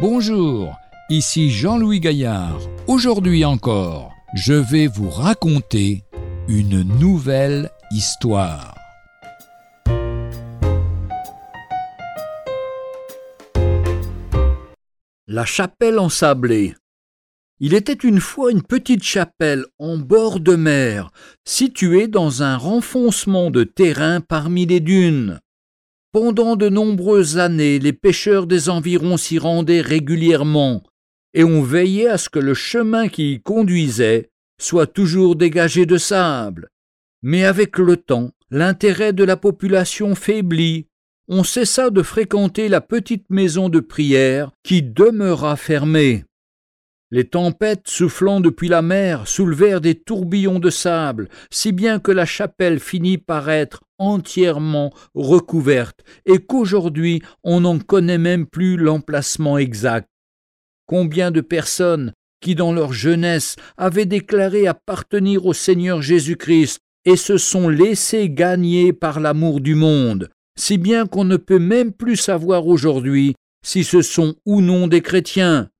Bonjour, ici Jean-Louis Gaillard. Aujourd'hui encore, je vais vous raconter une nouvelle histoire. La chapelle ensablée. Il était une fois une petite chapelle en bord de mer, située dans un renfoncement de terrain parmi les dunes. Pendant de nombreuses années, les pêcheurs des environs s'y rendaient régulièrement, et on veillait à ce que le chemin qui y conduisait soit toujours dégagé de sable. Mais avec le temps, l'intérêt de la population faiblit. On cessa de fréquenter la petite maison de prière qui demeura fermée. Les tempêtes soufflant depuis la mer soulevèrent des tourbillons de sable, si bien que la chapelle finit par être entièrement recouverte, et qu'aujourd'hui on n'en connaît même plus l'emplacement exact. Combien de personnes qui dans leur jeunesse avaient déclaré appartenir au Seigneur Jésus-Christ et se sont laissés gagner par l'amour du monde, si bien qu'on ne peut même plus savoir aujourd'hui si ce sont ou non des chrétiens.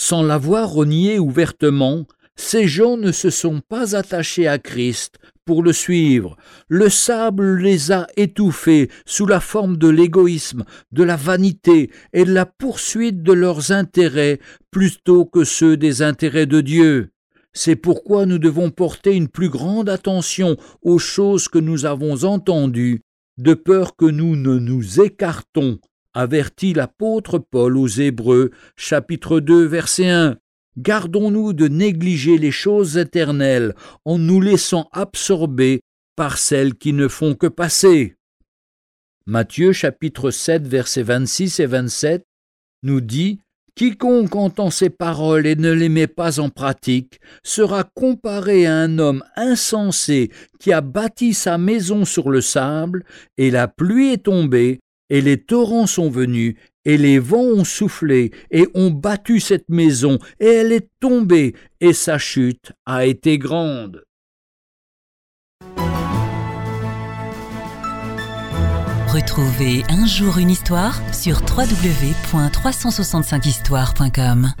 Sans l'avoir renié ouvertement, ces gens ne se sont pas attachés à Christ pour le suivre. Le sable les a étouffés sous la forme de l'égoïsme, de la vanité et de la poursuite de leurs intérêts plutôt que ceux des intérêts de Dieu. C'est pourquoi nous devons porter une plus grande attention aux choses que nous avons entendues, de peur que nous ne nous écartons avertit l'apôtre Paul aux Hébreux, chapitre 2, verset 1. Gardons-nous de négliger les choses éternelles en nous laissant absorber par celles qui ne font que passer. Matthieu chapitre 7 versets 26 et 27 nous dit Quiconque entend ces paroles et ne les met pas en pratique sera comparé à un homme insensé qui a bâti sa maison sur le sable, et la pluie est tombée, et les torrents sont venus, et les vents ont soufflé, et ont battu cette maison, et elle est tombée, et sa chute a été grande. Retrouvez un jour une histoire sur www.365histoire.com.